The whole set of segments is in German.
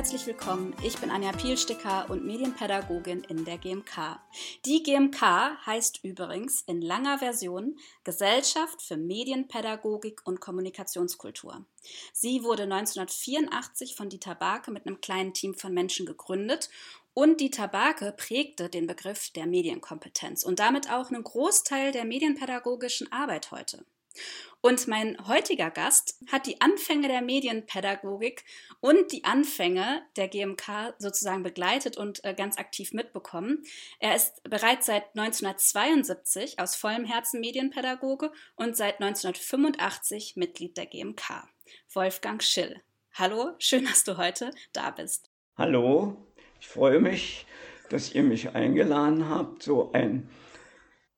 Herzlich willkommen. Ich bin Anja Pielsticker und Medienpädagogin in der GMK. Die GMK heißt übrigens in langer Version Gesellschaft für Medienpädagogik und Kommunikationskultur. Sie wurde 1984 von Dieter Barke mit einem kleinen Team von Menschen gegründet und Dieter Barke prägte den Begriff der Medienkompetenz und damit auch einen Großteil der medienpädagogischen Arbeit heute. Und mein heutiger Gast hat die Anfänge der Medienpädagogik und die Anfänge der GMK sozusagen begleitet und äh, ganz aktiv mitbekommen. Er ist bereits seit 1972 aus vollem Herzen Medienpädagoge und seit 1985 Mitglied der GMK. Wolfgang Schill. Hallo, schön, dass du heute da bist. Hallo, ich freue mich, dass ihr mich eingeladen habt. So ein,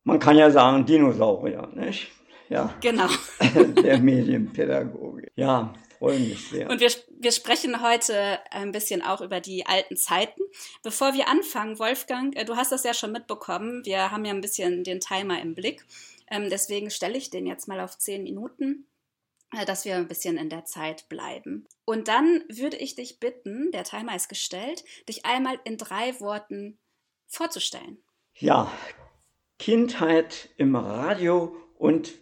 man kann ja sagen, Dinosaurier, nicht? Ja. Genau. der Medienpädagogik. Ja, freue mich sehr. Und wir, wir sprechen heute ein bisschen auch über die alten Zeiten. Bevor wir anfangen, Wolfgang, äh, du hast das ja schon mitbekommen. Wir haben ja ein bisschen den Timer im Blick. Ähm, deswegen stelle ich den jetzt mal auf zehn Minuten äh, dass wir ein bisschen in der Zeit bleiben. Und dann würde ich dich bitten, der Timer ist gestellt, dich einmal in drei Worten vorzustellen. Ja, Kindheit im Radio und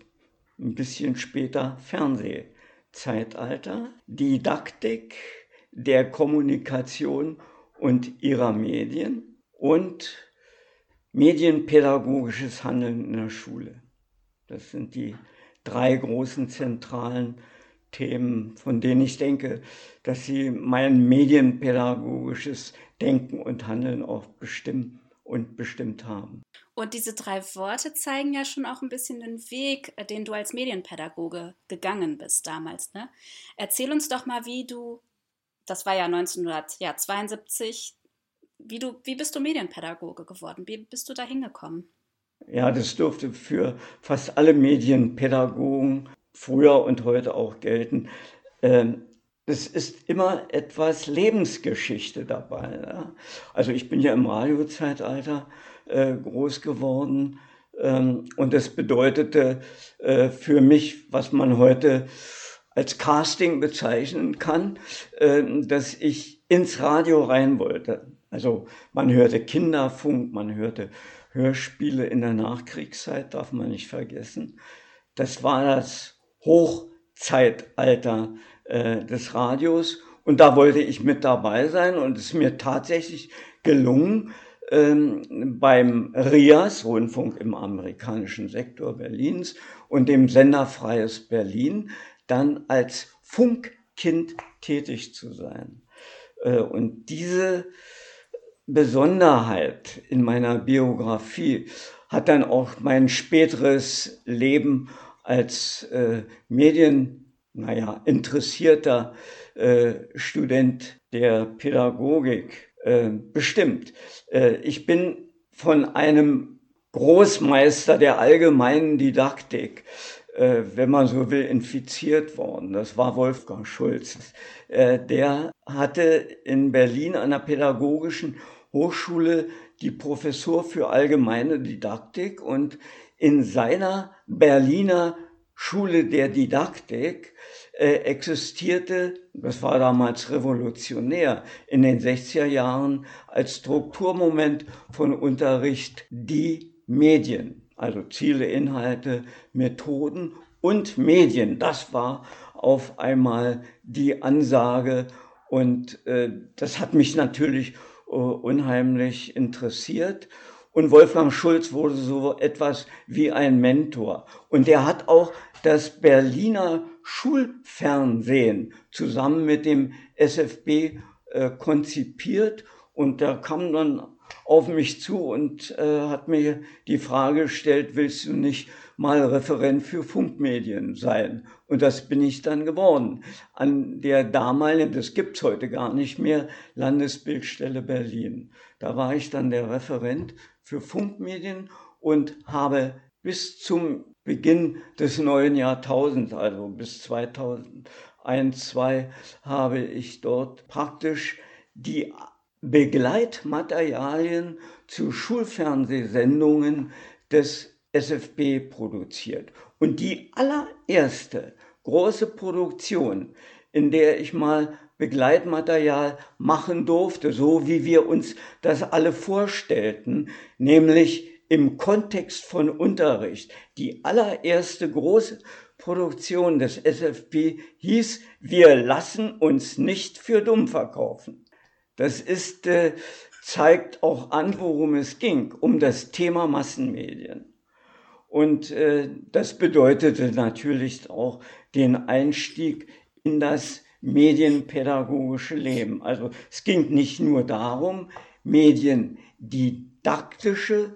ein bisschen später Fernsehzeitalter, Didaktik der Kommunikation und ihrer Medien und medienpädagogisches Handeln in der Schule. Das sind die drei großen zentralen Themen, von denen ich denke, dass sie mein medienpädagogisches Denken und Handeln auch bestimmen und bestimmt haben. Und diese drei Worte zeigen ja schon auch ein bisschen den Weg, äh, den du als Medienpädagoge gegangen bist damals. Ne? Erzähl uns doch mal, wie du, das war ja 1972, wie, du, wie bist du Medienpädagoge geworden? Wie bist du da hingekommen? Ja, das dürfte für fast alle Medienpädagogen früher und heute auch gelten. Ähm, es ist immer etwas Lebensgeschichte dabei. Ne? Also ich bin ja im Radiozeitalter äh, groß geworden ähm, und das bedeutete äh, für mich, was man heute als Casting bezeichnen kann, äh, dass ich ins Radio rein wollte. Also man hörte Kinderfunk, man hörte Hörspiele in der Nachkriegszeit, darf man nicht vergessen. Das war das Hochzeitalter äh, des Radios. Und da wollte ich mit dabei sein und es ist mir tatsächlich gelungen, ähm, beim RIAS, Rundfunk im amerikanischen Sektor Berlins, und dem Sender Freies Berlin dann als Funkkind tätig zu sein. Äh, und diese Besonderheit in meiner Biografie hat dann auch mein späteres Leben als äh, Medien naja, interessierter äh, Student der Pädagogik äh, bestimmt. Äh, ich bin von einem Großmeister der allgemeinen Didaktik, äh, wenn man so will, infiziert worden. Das war Wolfgang Schulz. Äh, der hatte in Berlin an der pädagogischen Hochschule die Professur für allgemeine Didaktik und in seiner Berliner Schule der Didaktik äh, existierte, das war damals revolutionär, in den 60er Jahren als Strukturmoment von Unterricht die Medien, also Ziele, Inhalte, Methoden und Medien. Das war auf einmal die Ansage und äh, das hat mich natürlich äh, unheimlich interessiert und Wolfgang Schulz wurde so etwas wie ein Mentor. Und er hat auch das Berliner Schulfernsehen zusammen mit dem SFB äh, konzipiert. Und der kam dann auf mich zu und äh, hat mir die Frage gestellt, willst du nicht mal Referent für Funkmedien sein? Und das bin ich dann geworden. An der damaligen, das gibt's heute gar nicht mehr, Landesbildstelle Berlin. Da war ich dann der Referent für Funkmedien und habe bis zum Beginn des neuen Jahrtausends, also bis 2001, 2002, habe ich dort praktisch die Begleitmaterialien zu Schulfernsehsendungen des SFB produziert. Und die allererste große Produktion, in der ich mal Begleitmaterial machen durfte, so wie wir uns das alle vorstellten, nämlich im Kontext von Unterricht. Die allererste große Produktion des SFB hieß, wir lassen uns nicht für dumm verkaufen. Das ist, äh, zeigt auch an, worum es ging, um das Thema Massenmedien. Und äh, das bedeutete natürlich auch den Einstieg in das medienpädagogische Leben. Also es ging nicht nur darum, mediendidaktische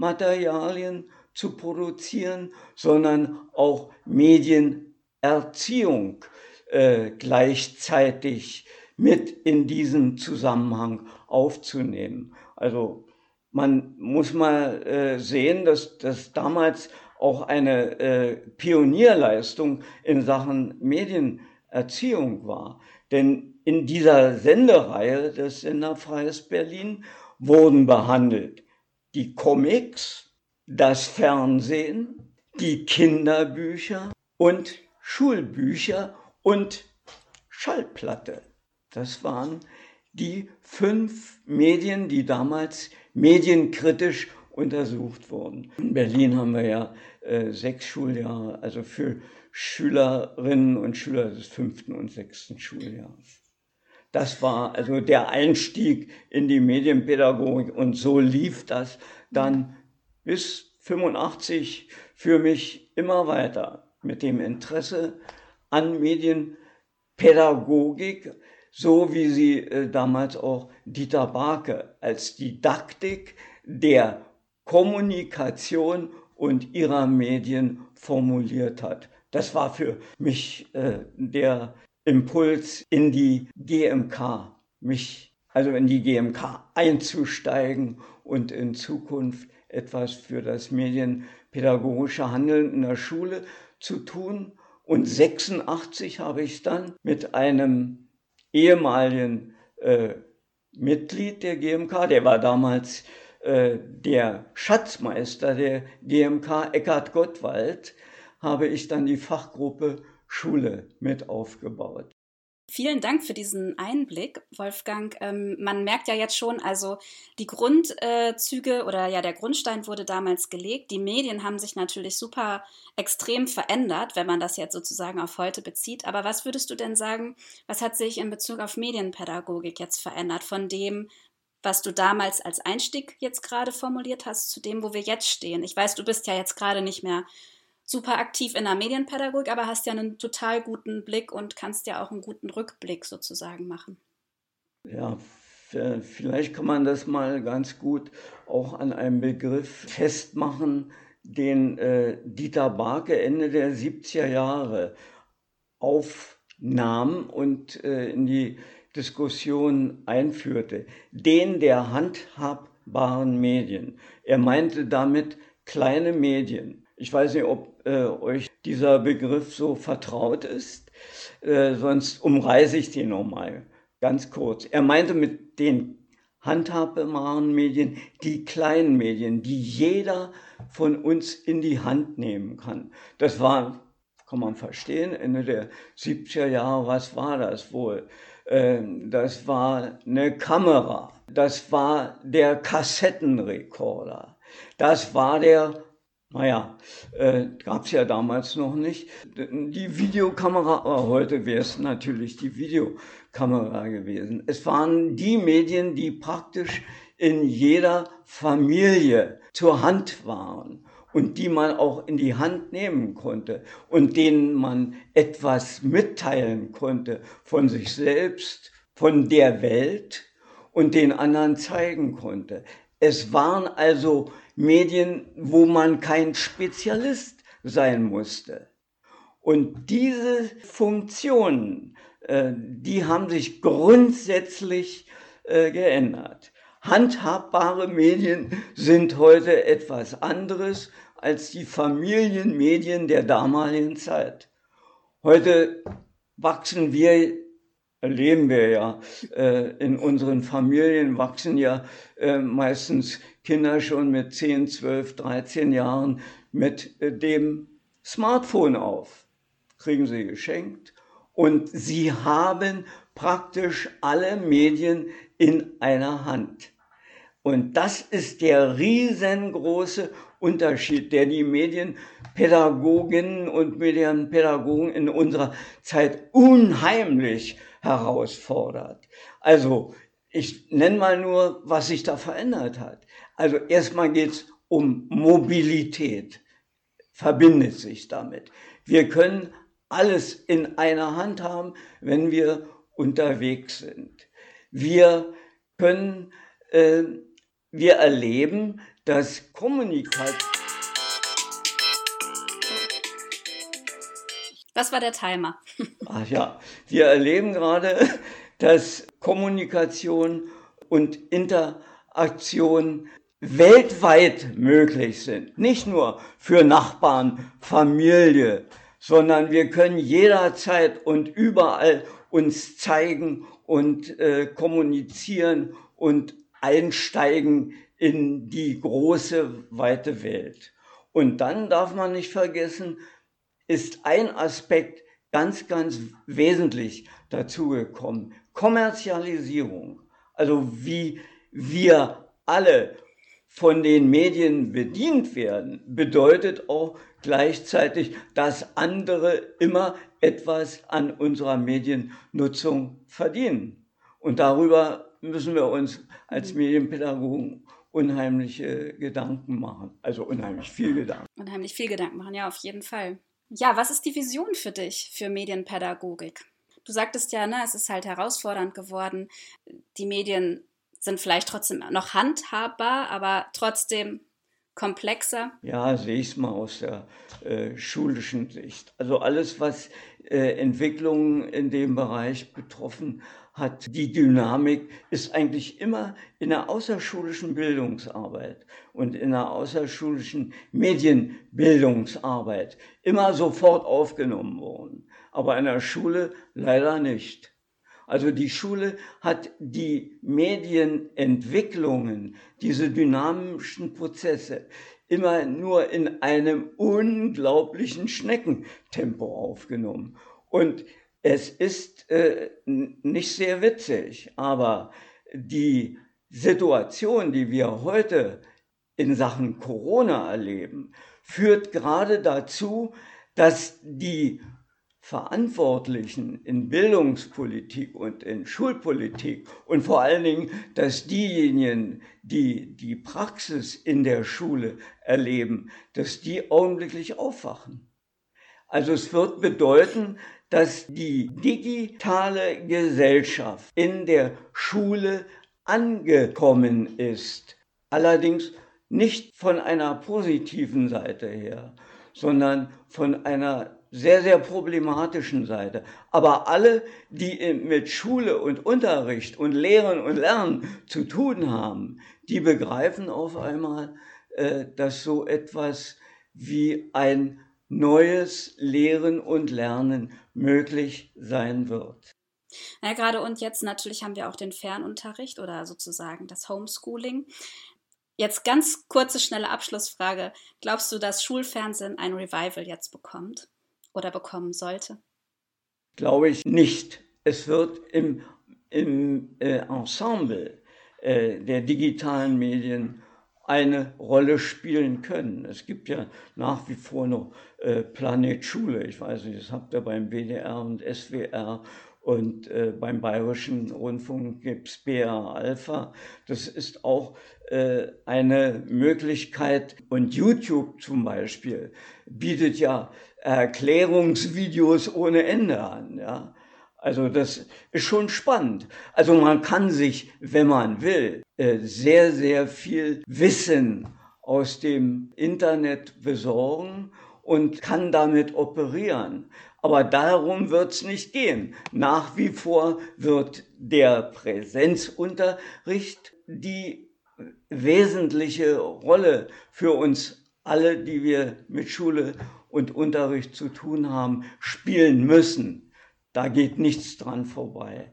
Materialien zu produzieren, sondern auch Medienerziehung äh, gleichzeitig mit in diesen Zusammenhang aufzunehmen. Also man muss mal äh, sehen, dass das damals auch eine äh, Pionierleistung in Sachen Medienerziehung war. Denn in dieser Sendereihe des Senderfreies Berlin wurden behandelt die Comics, das Fernsehen, die Kinderbücher und Schulbücher und Schallplatte. Das waren die fünf Medien, die damals medienkritisch untersucht wurden. In Berlin haben wir ja äh, sechs Schuljahre, also für Schülerinnen und Schüler des fünften und sechsten Schuljahres. Das war also der Einstieg in die Medienpädagogik und so lief das dann bis 85 für mich immer weiter mit dem Interesse an Medienpädagogik, so wie sie äh, damals auch Dieter Barke als Didaktik der Kommunikation und ihrer Medien formuliert hat. Das war für mich äh, der Impuls in die GMK, mich also in die GMK einzusteigen und in Zukunft etwas für das medienpädagogische Handeln in der Schule zu tun. Und 86 habe ich dann mit einem ehemaligen äh, Mitglied der GMK, der war damals äh, der Schatzmeister der GMK, Eckhard Gottwald, habe ich dann die Fachgruppe Schule mit aufgebaut. Vielen Dank für diesen Einblick, Wolfgang. Ähm, man merkt ja jetzt schon, also die Grundzüge oder ja, der Grundstein wurde damals gelegt. Die Medien haben sich natürlich super extrem verändert, wenn man das jetzt sozusagen auf heute bezieht. Aber was würdest du denn sagen, was hat sich in Bezug auf Medienpädagogik jetzt verändert von dem, was du damals als Einstieg jetzt gerade formuliert hast, zu dem, wo wir jetzt stehen? Ich weiß, du bist ja jetzt gerade nicht mehr super aktiv in der Medienpädagogik, aber hast ja einen total guten Blick und kannst ja auch einen guten Rückblick sozusagen machen. Ja, vielleicht kann man das mal ganz gut auch an einem Begriff festmachen, den äh, Dieter Barke Ende der 70er Jahre aufnahm und äh, in die Diskussion einführte, den der handhabbaren Medien. Er meinte damit kleine Medien. Ich weiß nicht, ob äh, euch dieser Begriff so vertraut ist, äh, sonst umreiße ich den nochmal ganz kurz. Er meinte mit den handhabbaren Medien die kleinen Medien, die jeder von uns in die Hand nehmen kann. Das war, kann man verstehen, Ende der 70er Jahre, was war das wohl? Ähm, das war eine Kamera, das war der Kassettenrekorder, das war der naja, äh, gab es ja damals noch nicht. Die Videokamera, aber heute wäre es natürlich die Videokamera gewesen. Es waren die Medien, die praktisch in jeder Familie zur Hand waren und die man auch in die Hand nehmen konnte und denen man etwas mitteilen konnte von sich selbst, von der Welt und den anderen zeigen konnte. Es waren also Medien, wo man kein Spezialist sein musste. Und diese Funktionen, äh, die haben sich grundsätzlich äh, geändert. Handhabbare Medien sind heute etwas anderes als die Familienmedien der damaligen Zeit. Heute wachsen wir, erleben wir ja, äh, in unseren Familien wachsen ja meistens Kinder schon mit 10, 12, 13 Jahren mit äh, dem Smartphone auf. Kriegen sie geschenkt und sie haben praktisch alle Medien in einer Hand. Und das ist der riesengroße Unterschied, der die Medienpädagoginnen und Medienpädagogen in unserer Zeit unheimlich herausfordert. Also ich nenne mal nur, was sich da verändert hat. Also erstmal geht es um Mobilität, verbindet sich damit. Wir können alles in einer Hand haben, wenn wir unterwegs sind. Wir können, äh, wir erleben, dass Kommunikation. Das war der Timer. Ach ja, wir erleben gerade, dass Kommunikation und Interaktion weltweit möglich sind. Nicht nur für Nachbarn, Familie, sondern wir können jederzeit und überall uns zeigen und äh, kommunizieren und einsteigen in die große, weite Welt. Und dann darf man nicht vergessen, ist ein Aspekt ganz, ganz wesentlich dazugekommen. Kommerzialisierung. Also wie wir alle von den Medien bedient werden, bedeutet auch gleichzeitig, dass andere immer etwas an unserer Mediennutzung verdienen. Und darüber müssen wir uns als Medienpädagogen unheimliche Gedanken machen. Also unheimlich viel Gedanken. Unheimlich viel Gedanken machen, ja, auf jeden Fall. Ja, was ist die Vision für dich für Medienpädagogik? Du sagtest ja, ne, es ist halt herausfordernd geworden. Die Medien sind vielleicht trotzdem noch handhabbar, aber trotzdem komplexer? Ja, sehe ich es mal aus der äh, schulischen Sicht. Also alles, was äh, Entwicklungen in dem Bereich betroffen hat, die Dynamik ist eigentlich immer in der außerschulischen Bildungsarbeit und in der außerschulischen Medienbildungsarbeit immer sofort aufgenommen worden. Aber in der Schule leider nicht. Also die Schule hat die Medienentwicklungen, diese dynamischen Prozesse immer nur in einem unglaublichen Schneckentempo aufgenommen. Und es ist äh, nicht sehr witzig, aber die Situation, die wir heute in Sachen Corona erleben, führt gerade dazu, dass die Verantwortlichen in Bildungspolitik und in Schulpolitik und vor allen Dingen, dass diejenigen, die die Praxis in der Schule erleben, dass die augenblicklich aufwachen. Also es wird bedeuten, dass die digitale Gesellschaft in der Schule angekommen ist. Allerdings nicht von einer positiven Seite her, sondern von einer sehr, sehr problematischen Seite. Aber alle, die mit Schule und Unterricht und Lehren und Lernen zu tun haben, die begreifen auf einmal, äh, dass so etwas wie ein neues Lehren und Lernen möglich sein wird. Ja, gerade und jetzt natürlich haben wir auch den Fernunterricht oder sozusagen das Homeschooling. Jetzt ganz kurze, schnelle Abschlussfrage. Glaubst du, dass Schulfernsehen ein Revival jetzt bekommt? Oder bekommen sollte? Glaube ich nicht. Es wird im, im äh, Ensemble äh, der digitalen Medien eine Rolle spielen können. Es gibt ja nach wie vor noch äh, Planet Schule. Ich weiß nicht, das habt ihr beim WDR und SWR und äh, beim Bayerischen Rundfunk gibt es BR Alpha. Das ist auch äh, eine Möglichkeit. Und YouTube zum Beispiel bietet ja Erklärungsvideos ohne Ende an. Ja? Also das ist schon spannend. Also man kann sich, wenn man will, äh, sehr, sehr viel Wissen aus dem Internet besorgen und kann damit operieren. Aber darum wird es nicht gehen. Nach wie vor wird der Präsenzunterricht die wesentliche Rolle für uns alle, die wir mit Schule und Unterricht zu tun haben, spielen müssen. Da geht nichts dran vorbei.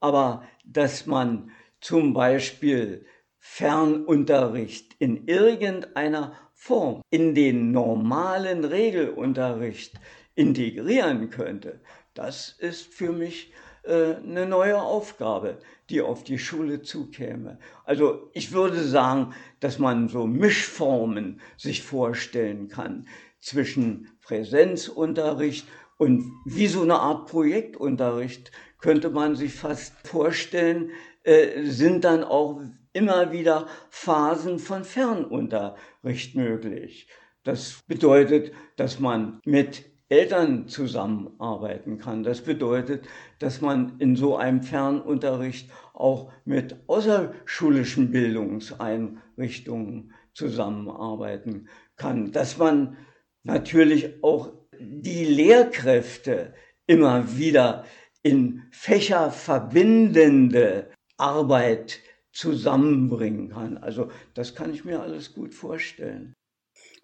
Aber dass man zum Beispiel Fernunterricht in irgendeiner Form in den normalen Regelunterricht integrieren könnte, das ist für mich äh, eine neue Aufgabe, die auf die Schule zukäme. Also ich würde sagen, dass man so Mischformen sich vorstellen kann zwischen Präsenzunterricht und wie so eine Art Projektunterricht könnte man sich fast vorstellen, äh, sind dann auch immer wieder Phasen von Fernunterricht möglich. Das bedeutet, dass man mit Eltern zusammenarbeiten kann. Das bedeutet, dass man in so einem Fernunterricht auch mit außerschulischen Bildungseinrichtungen zusammenarbeiten kann. Dass man natürlich auch die Lehrkräfte immer wieder in fächerverbindende Arbeit zusammenbringen kann. Also das kann ich mir alles gut vorstellen.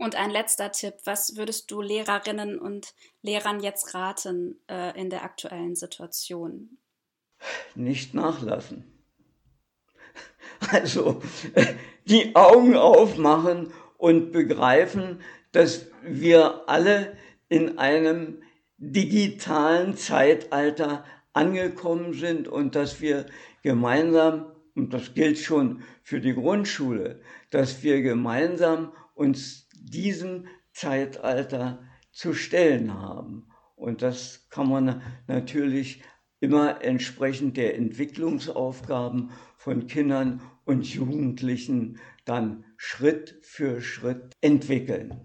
Und ein letzter Tipp, was würdest du Lehrerinnen und Lehrern jetzt raten äh, in der aktuellen Situation? Nicht nachlassen. Also die Augen aufmachen und begreifen, dass wir alle in einem digitalen Zeitalter angekommen sind und dass wir gemeinsam, und das gilt schon für die Grundschule, dass wir gemeinsam uns diesem Zeitalter zu stellen haben. Und das kann man natürlich immer entsprechend der Entwicklungsaufgaben von Kindern und Jugendlichen dann Schritt für Schritt entwickeln.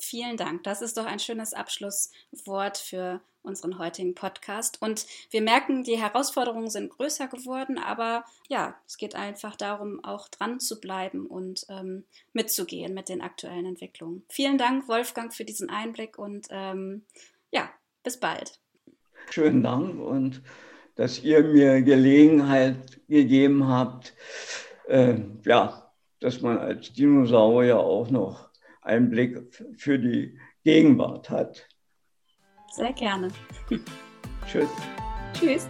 Vielen Dank. Das ist doch ein schönes Abschlusswort für unseren heutigen Podcast. Und wir merken, die Herausforderungen sind größer geworden, aber ja, es geht einfach darum, auch dran zu bleiben und ähm, mitzugehen mit den aktuellen Entwicklungen. Vielen Dank, Wolfgang, für diesen Einblick und ähm, ja, bis bald. Schönen Dank und dass ihr mir Gelegenheit gegeben habt, äh, ja, dass man als Dinosaurier auch noch einen Blick für die Gegenwart hat. Sehr gerne. Tschüss. Tschüss.